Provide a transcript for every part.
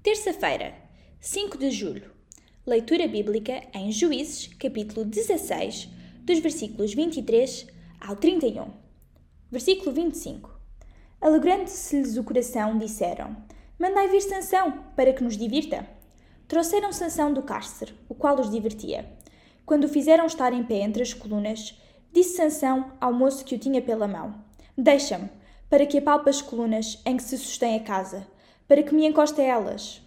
Terça-feira, 5 de julho. Leitura bíblica em Juízes, capítulo 16, dos versículos 23 ao 31. Versículo 25. Alegrando-se-lhes o coração, disseram: Mandai vir Sansão, para que nos divirta. Trouxeram Sansão do cárcere, o qual os divertia. Quando o fizeram estar em pé entre as colunas, disse Sansão ao moço que o tinha pela mão: Deixa-me, para que apalpe as colunas em que se sustém a casa para que me encoste a elas.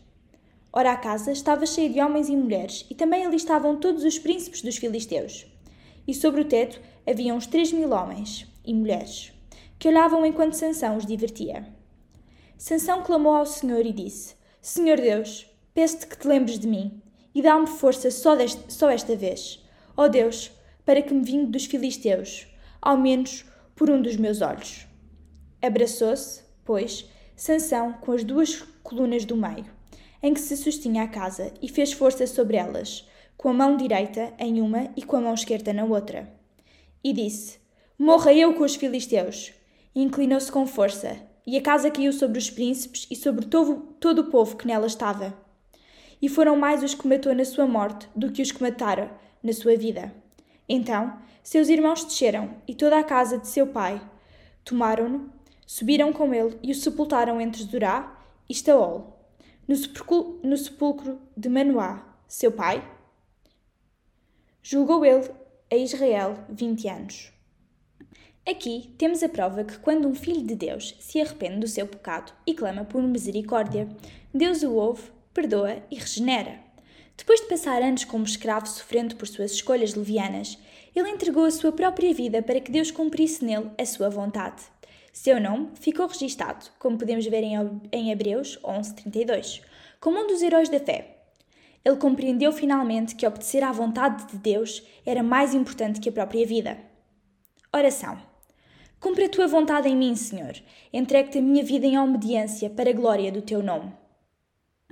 Ora, a casa estava cheia de homens e mulheres, e também ali estavam todos os príncipes dos filisteus. E sobre o teto havia uns três mil homens e mulheres, que olhavam enquanto Sansão os divertia. Sansão clamou ao Senhor e disse: Senhor Deus, peço-te que te lembres de mim, e dá-me força só, deste, só esta vez. Ó oh Deus, para que me vingue dos filisteus, ao menos por um dos meus olhos. Abraçou-se, pois, Sansão com as duas colunas do meio, em que se sustinha a casa, e fez força sobre elas, com a mão direita em uma e com a mão esquerda na outra. E disse: Morra eu com os filisteus! E inclinou-se com força, e a casa caiu sobre os príncipes e sobre todo, todo o povo que nela estava. E foram mais os que matou na sua morte do que os que mataram na sua vida. Então seus irmãos desceram, e toda a casa de seu pai tomaram-no Subiram com ele e o sepultaram entre Zorá e Staol, no sepulcro, de Manoá, seu pai. Julgou ele a Israel vinte anos. Aqui temos a prova que quando um filho de Deus se arrepende do seu pecado e clama por misericórdia, Deus o ouve, perdoa e regenera. Depois de passar anos como escravo sofrendo por suas escolhas levianas, ele entregou a sua própria vida para que Deus cumprisse nele a sua vontade. Seu nome ficou registado, como podemos ver em Hebreus 11:32, como um dos heróis da fé. Ele compreendeu finalmente que obedecer à vontade de Deus era mais importante que a própria vida. Oração. Cumpre a tua vontade em mim, Senhor. Entregue-te a minha vida em obediência para a glória do teu nome.